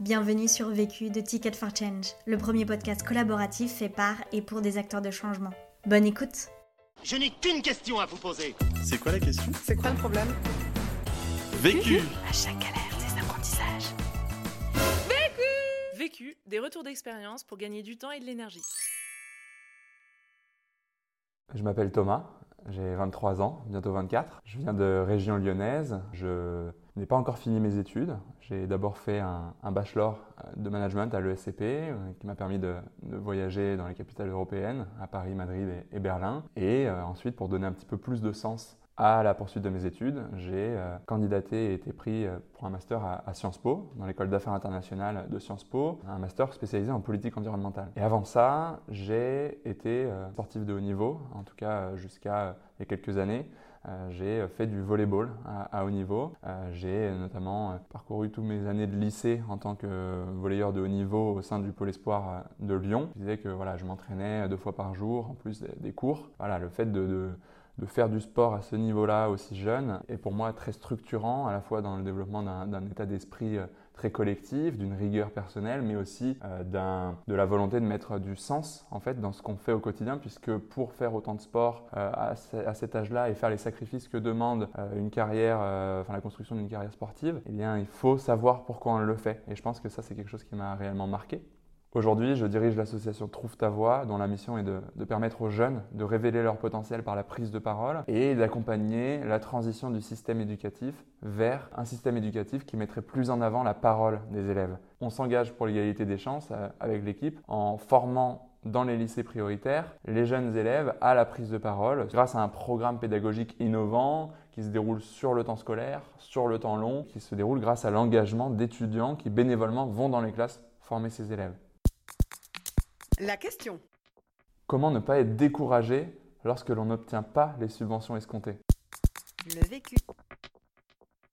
Bienvenue sur Vécu de Ticket for Change, le premier podcast collaboratif fait par et pour des acteurs de changement. Bonne écoute Je n'ai qu'une question à vous poser. C'est quoi la question? C'est quoi le problème? Vécu À chaque galère, des apprentissages. Vécu, des retours d'expérience pour gagner du temps et de l'énergie. Je m'appelle Thomas, j'ai 23 ans, bientôt 24. Je viens de région lyonnaise. Je n'ai pas encore fini mes études. J'ai d'abord fait un, bachelor de management à l'ESCP euh, qui m'a permis de, voyager dans les capitales européennes, à Paris, Madrid et, Berlin. Et euh, ensuite, pour donner un petit peu plus de sens à la poursuite de mes études, j'ai euh, candidaté et été pris euh, pour un master à, Sciences Po, dans l'école d'affaires internationales de Sciences Po, un master spécialisé en politique environnementale. Et avant ça, j'ai été euh, sportif de haut niveau, en tout cas euh, jusqu'à euh, il y a quelques années. Euh, j'ai fait du volleyball à, à haut niveau. Euh, j'ai notamment euh, parcouru toutes mes années de lycée en tant que volleyeur de haut niveau au sein du pôle espoir euh, de Lyon. Je disais que voilà, je m'entraînais deux fois par jour, en plus des, cours. Voilà, le fait de, de de faire du sport à ce niveau-là aussi jeune est pour moi très structurant, à la fois dans le développement d'un état d'esprit euh, très collectif, d'une rigueur personnelle, mais aussi euh, de la volonté de mettre du sens en fait dans ce qu'on fait au quotidien, puisque pour faire autant de sport euh, à, à, cet âge-là et faire les sacrifices que demande euh, une carrière, enfin la construction d'une carrière sportive, eh bien il faut savoir pourquoi on le fait. Et je pense que ça c'est quelque chose qui m'a réellement marqué. Aujourd'hui, je dirige l'association Trouve ta voix, dont la mission est de, permettre aux jeunes de révéler leur potentiel par la prise de parole et d'accompagner la transition du système éducatif vers un système éducatif qui mettrait plus en avant la parole des élèves. On s'engage pour l'égalité des chances euh, avec l'équipe en formant dans les lycées prioritaires les jeunes élèves à la prise de parole grâce à un programme pédagogique innovant qui se déroule sur le temps scolaire, sur le temps long, qui se déroule grâce à l'engagement d'étudiants qui bénévolement vont dans les classes former ces élèves. La question. Comment ne pas être découragé lorsque l'on n'obtient pas les subventions escomptées? Le vécu.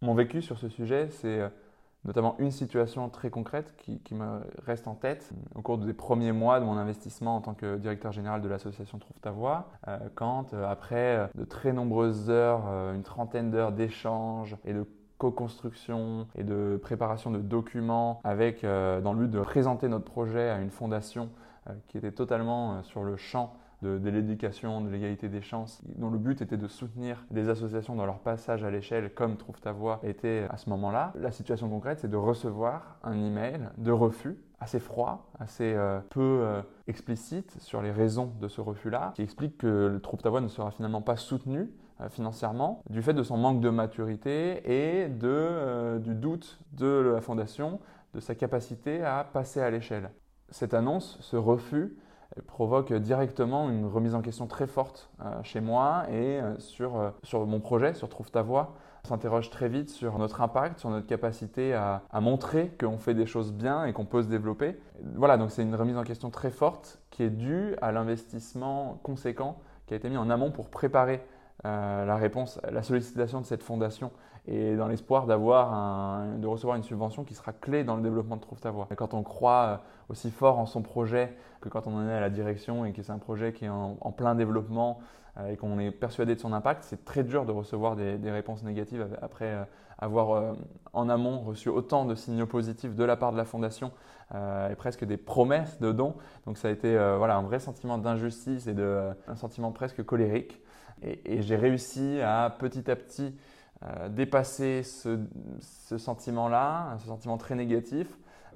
Mon vécu sur ce sujet, c'est euh, notamment une situation très concrète qui, qui, me reste en tête au cours des premiers mois de mon investissement en tant que directeur général de l'association Trouve ta voix, euh, quand euh, après de très nombreuses heures, une trentaine d'heures d'échanges et de co-construction et de préparation de documents avec dans le but de présenter notre projet à une fondation euh, qui était totalement euh, sur le champ de, l'éducation, de l'égalité des chances, dont le but était de soutenir des associations dans leur passage à l'échelle, comme Trouve ta voix était à ce moment-là. La situation concrète, c'est de recevoir un email de refus assez froid, assez euh, peu euh, explicite sur les raisons de ce refus-là, qui explique que le Trouve ta voix ne sera finalement pas soutenu euh, financièrement du fait de son manque de maturité et de, euh, du doute de la fondation de sa capacité à passer à l'échelle cette annonce, ce refus, provoque directement une remise en question très forte euh, chez moi et euh, sur, euh, sur mon projet, sur Trouve ta voix. On s'interroge très vite sur notre impact, sur notre capacité à, à montrer qu'on fait des choses bien et qu'on peut se développer. Voilà, donc c'est une remise en question très forte qui est due à l'investissement conséquent qui a été mis en amont pour préparer euh, la réponse, la sollicitation de cette fondation et dans l'espoir d'avoir de recevoir une subvention qui sera clé dans le développement de Trouve ta voix. Quand on croit euh, aussi fort en son projet que quand on en est à la direction et que c'est un projet qui est en, plein développement et qu'on est persuadé de son impact, c'est très dur de recevoir des, réponses négatives après euh, avoir euh, en amont reçu autant de signaux positifs de la part de la fondation et presque des promesses de dons. Donc ça a été voilà un vrai sentiment d'injustice et de, un sentiment presque colérique. Et, j'ai réussi à petit à petit euh, dépasser ce, ce sentiment-là, ce sentiment très négatif,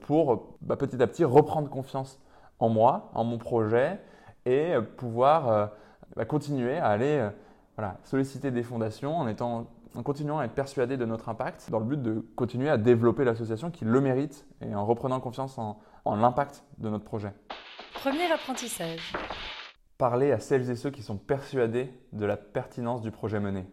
pour bah, petit à petit reprendre confiance en moi, en mon projet, et pouvoir euh, bah, continuer à aller euh, voilà, solliciter des fondations en, étant, en continuant à être persuadé de notre impact, dans le but de continuer à développer l'association qui le mérite, et en reprenant confiance en, en l'impact de notre projet. Premier apprentissage parler à celles et ceux qui sont persuadés de la pertinence du projet mené.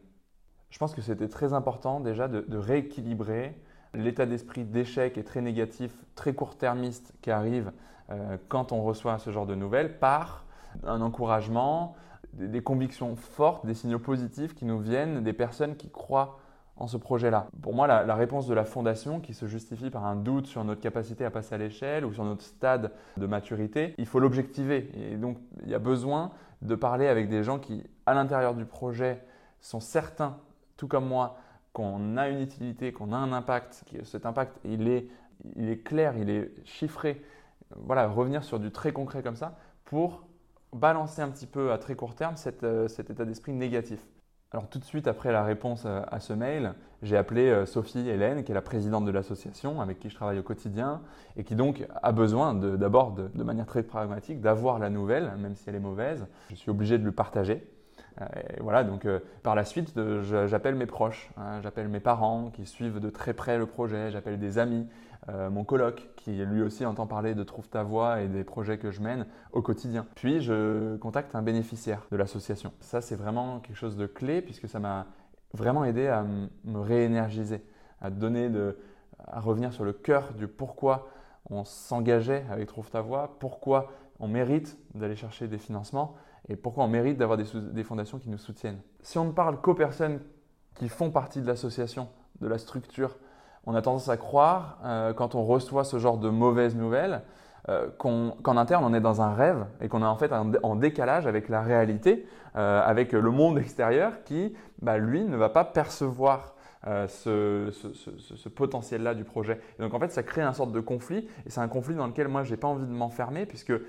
Je pense que c'était très important déjà de, de rééquilibrer l'état d'esprit d'échec et très négatif, très court-termiste qui arrive euh, quand on reçoit ce genre de nouvelles par un encouragement, des, convictions fortes, des signaux positifs qui nous viennent des personnes qui croient en ce projet-là. Pour moi, la, la, réponse de la fondation, qui se justifie par un doute sur notre capacité à passer à l'échelle ou sur notre stade de maturité, il faut l'objectiver. Et donc, il y a besoin de parler avec des gens qui, à l'intérieur du projet, sont certains, tout comme moi, qu'on a une utilité, qu'on a un impact, que cet impact, il est il est clair, il est chiffré. Voilà, revenir sur du très concret comme ça pour balancer un petit peu à très court terme cet, euh, cet état d'esprit négatif. Alors tout de suite après la réponse à, ce mail, j'ai appelé euh, Sophie Hélène, qui est la présidente de l'association avec qui je travaille au quotidien et qui donc a besoin d'abord de, de, manière très pragmatique d'avoir la nouvelle, même si elle est mauvaise. Je suis obligé de lui partager. Euh, et voilà, donc euh, par la suite, j'appelle mes proches, hein, j'appelle mes parents qui suivent de très près le projet, j'appelle des amis, euh, mon coloc qui lui aussi entend parler de Trouve ta voix et des projets que je mène au quotidien. Puis je contacte un bénéficiaire de l'association. Ça, c'est vraiment quelque chose de clé puisque ça m'a vraiment aidé à me réénergiser, à donner de, à revenir sur le cœur du pourquoi on s'engageait avec Trouve ta voix, pourquoi on mérite d'aller chercher des financements et pourquoi on mérite d'avoir des, fondations qui nous soutiennent? Si on ne parle qu'aux personnes qui font partie de l'association, de la structure, on a tendance à croire, euh, quand on reçoit ce genre de mauvaises nouvelles, euh, qu'en interne, on est dans un rêve et qu'on est en fait en décalage avec la réalité, euh, avec le monde extérieur qui, bah, lui, ne va pas percevoir euh, ce, ce, ce, potentiel-là du projet. Et donc en fait, ça crée un sorte de conflit et c'est un conflit dans lequel moi, j'ai pas envie de m'enfermer puisque euh,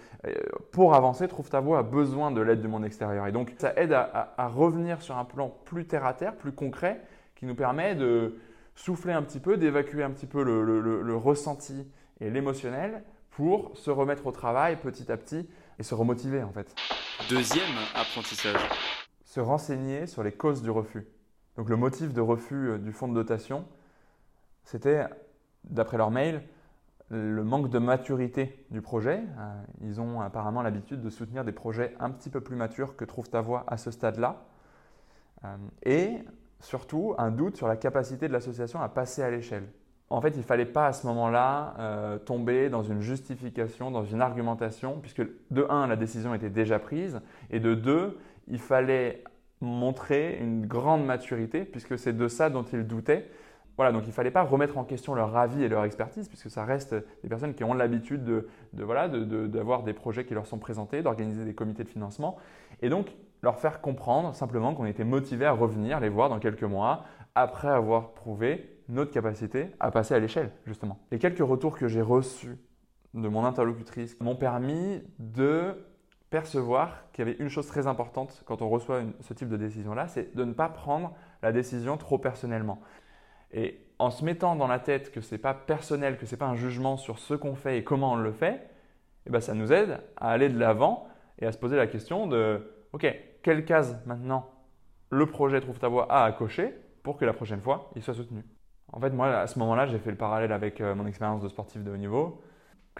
pour avancer, Trouve ta voix a besoin de l'aide du monde extérieur. Et donc ça aide à, à, revenir sur un plan plus terre à terre, plus concret, qui nous permet de souffler un petit peu, d'évacuer un petit peu le, le, le, le ressenti et l'émotionnel pour se remettre au travail petit à petit et se remotiver en fait. Deuxième apprentissage. Se renseigner sur les causes du refus. Donc le motif de refus euh, du fonds de dotation, c'était, d'après leur mail, le manque de maturité du projet. Euh, ils ont apparemment l'habitude de soutenir des projets un petit peu plus matures que Trouve ta voix à ce stade-là. Euh, et surtout, un doute sur la capacité de l'association à passer à l'échelle. En fait, il ne fallait pas à ce moment-là tomber dans une justification, dans une argumentation, puisque de un, la décision était déjà prise, et de deux, il fallait montrer une grande maturité, puisque c'est de ça dont ils doutaient. Voilà, donc il ne fallait pas remettre en question leur avis et leur expertise, puisque ça reste des personnes qui ont l'habitude de, de, voilà, d'avoir de, des projets qui leur sont présentés, d'organiser des comités de financement, et donc leur faire comprendre simplement qu'on était motivé à revenir les voir dans quelques mois, après avoir prouvé notre capacité à passer à l'échelle, justement. Les quelques retours que j'ai reçus de mon interlocutrice m'ont permis de percevoir qu'il y avait une chose très importante quand on reçoit ce type de décision-là, c'est de ne pas prendre la décision trop personnellement. Et en se mettant dans la tête que ce n'est pas personnel, que ce n'est pas un jugement sur ce qu'on fait et comment on le fait, eh ben ça nous aide à aller de l'avant et à se poser la question de OK, quelle case maintenant le projet Trouve ta voix a à cocher pour que la prochaine fois il soit soutenu? En fait, moi, à ce moment-là, j'ai fait le parallèle avec euh, mon expérience de sportif de haut niveau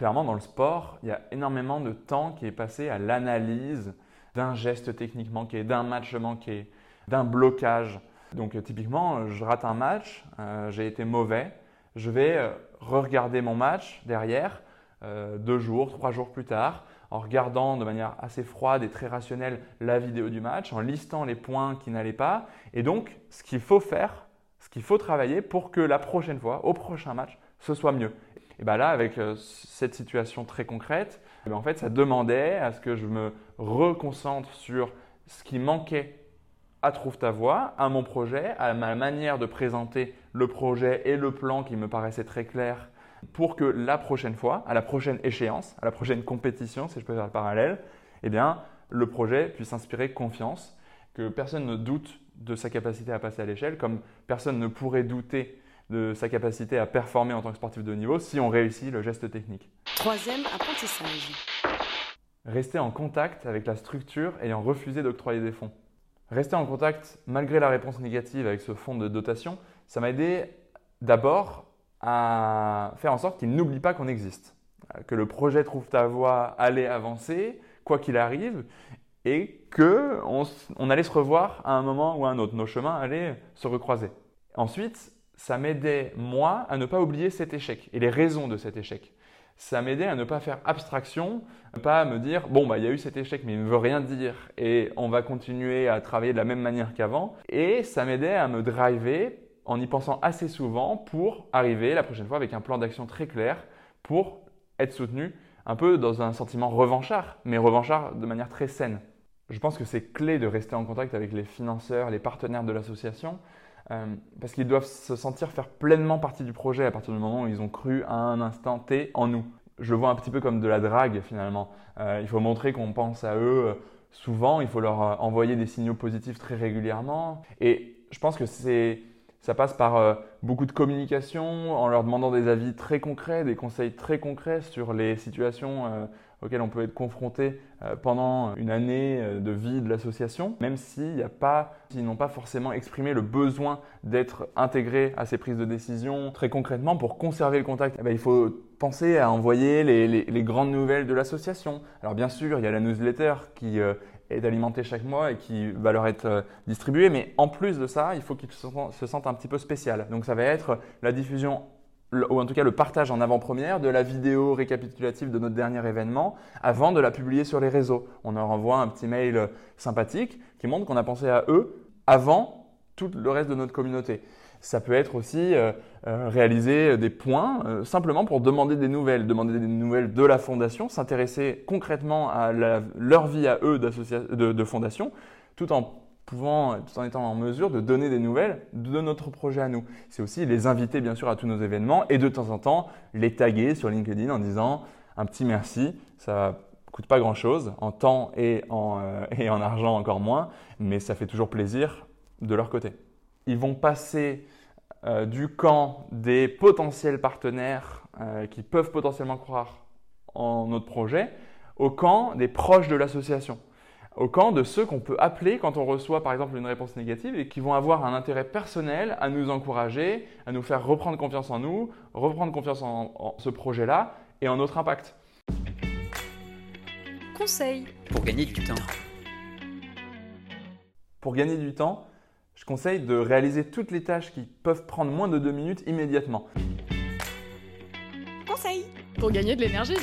clairement, dans le sport, il y a énormément de temps qui est passé à l'analyse d'un geste technique manqué, d'un match manqué, d'un blocage. Donc euh, typiquement, je rate un match, euh, j'ai été mauvais, je vais euh, re-regarder mon match derrière, euh, deux jours, trois jours plus tard, en regardant de manière assez froide et très rationnelle la vidéo du match, en listant les points qui n'allaient pas. Et donc, ce qu'il faut faire, ce qu'il faut travailler pour que la prochaine fois, au prochain match, ce soit mieux. Et bien là, avec euh, cette situation très concrète, ben en fait, ça demandait à ce que je me reconcentre sur ce qui manquait à Trouve ta voix, à mon projet, à ma manière de présenter le projet et le plan qui me paraissait très clair pour que la prochaine fois, à la prochaine échéance, à la prochaine compétition, si je peux faire le parallèle, eh bien, le projet puisse inspirer confiance, que personne ne doute de sa capacité à passer à l'échelle, comme personne ne pourrait douter de sa capacité à performer en tant que sportif de haut niveau si on réussit le geste technique. Troisième apprentissage. Rester en contact avec la structure ayant refusé d'octroyer des fonds. Rester en contact malgré la réponse négative avec ce fonds de dotation, ça m'a aidé d'abord à faire en sorte qu'il n'oublie pas qu'on existe, que le projet Trouve ta voie allait avancer, quoi qu'il arrive, et qu'on on allait se revoir à un moment ou à un autre. Nos chemins allaient se recroiser. Ensuite, ça m'aidait, moi, à ne pas oublier cet échec et les raisons de cet échec. Ça m'aidait à ne pas faire abstraction, pas à me dire, bon, bah, il y a eu cet échec, mais il ne veut rien dire et on va continuer à travailler de la même manière qu'avant. Et ça m'aidait à me driver en y pensant assez souvent pour arriver la prochaine fois avec un plan d'action très clair pour être soutenu un peu dans un sentiment revanchard, mais revanchard de manière très saine. Je pense que c'est clé de rester en contact avec les financeurs, les partenaires de l'association, euh, parce qu'ils doivent se sentir faire pleinement partie du projet à partir du moment où ils ont cru à un instant T en nous. Je le vois un petit peu comme de la drague finalement. Euh, il faut montrer qu'on pense à eux euh, souvent, il faut leur envoyer des signaux positifs très régulièrement. Et je pense que c'est ça passe par beaucoup de communication, en leur demandant des avis très concrets, des conseils très concrets sur les situations auxquels on peut être confronté euh, pendant une année euh, de vie de l'association, même s'ils n'ont pas forcément exprimé le besoin d'être intégrés à ces prises de décision très concrètement pour conserver le contact. Eh ben, il faut penser à envoyer les, grandes nouvelles de l'association. Alors bien sûr, il y a la newsletter qui euh, est alimentée chaque mois et qui va leur être distribuée, mais en plus de ça, il faut qu'ils se sentent un petit peu spécial. Donc ça va être la diffusion ou en tout cas le partage en avant-première de la vidéo récapitulative de notre dernier événement avant de la publier sur les réseaux. On leur envoie un petit mail sympathique qui montre qu'on a pensé à eux avant tout le reste de notre communauté. Ça peut être aussi euh, euh, réaliser des points euh, simplement pour demander des nouvelles, demander des nouvelles de la fondation, s'intéresser concrètement à leur vie à eux de, de fondation, tout en pouvant, tout en étant en mesure de donner des nouvelles de notre projet à nous. C'est aussi les inviter bien sûr à tous nos événements et de temps en temps les taguer sur LinkedIn en disant un petit merci. Ça coûte pas grand chose en temps et en, euh, et en argent encore moins, mais ça fait toujours plaisir de leur côté. Ils vont passer euh, du camp des potentiels partenaires euh, qui peuvent potentiellement croire en notre projet au camp des proches de l'association au camp de ceux qu'on peut appeler quand on reçoit par exemple une réponse négative et qui vont avoir un intérêt personnel à nous encourager, à nous faire reprendre confiance en nous, reprendre confiance en, ce projet-là et en notre impact. Conseil pour gagner du temps. Pour gagner du temps, je conseille de réaliser toutes les tâches qui peuvent prendre moins de deux minutes immédiatement. Conseil pour gagner de l'énergie.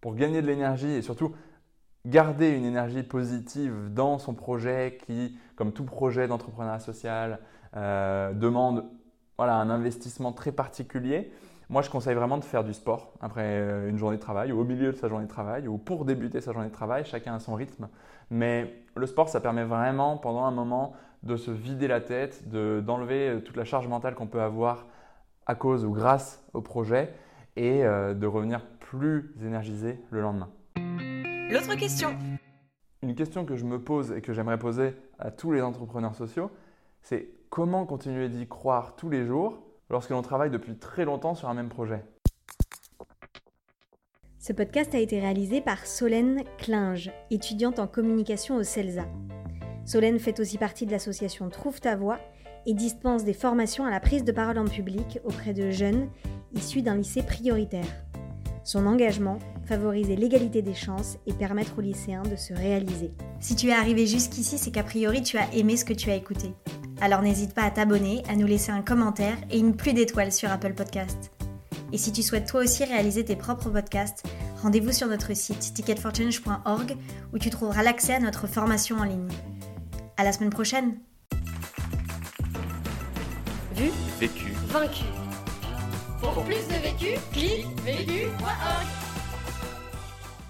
Pour gagner de l'énergie et surtout garder une énergie positive dans son projet qui, comme tout projet d'entrepreneuriat social, euh, demande voilà, un investissement très particulier, moi je conseille vraiment de faire du sport après euh, une journée de travail ou au milieu de sa journée de travail ou pour débuter sa journée de travail, chacun a son rythme. Mais le sport, ça permet vraiment pendant un moment de se vider la tête, d'enlever euh, toute la charge mentale qu'on peut avoir à cause ou grâce au projet et de revenir plus énergisé le lendemain. L'autre question. Une question que je me pose et que j'aimerais poser à tous les entrepreneurs sociaux, c'est comment continuer d'y croire tous les jours lorsque l'on travaille depuis très longtemps sur un même projet? Ce podcast a été réalisé par Solène Klinge, étudiante en communication au CELSA. Solène fait aussi partie de l'association Trouve ta voix et dispense des formations à la prise de parole en public auprès de jeunes issus d'un lycée prioritaire. Son engagement, favoriser l'égalité des chances et permettre aux lycéens de se réaliser. Si tu es arrivé jusqu'ici, c'est qu'a priori tu as aimé ce que tu as écouté. Alors n'hésite pas à t'abonner, à nous laisser un commentaire et une pluie d'étoiles sur Apple Podcast. Et si tu souhaites toi aussi réaliser tes propres podcasts, rendez-vous sur notre site ticketforchange.org où tu trouveras l'accès à notre formation en ligne. À la semaine prochaine. Vu, vécu, vaincu. Pour plus de vécu, clique vécu.org.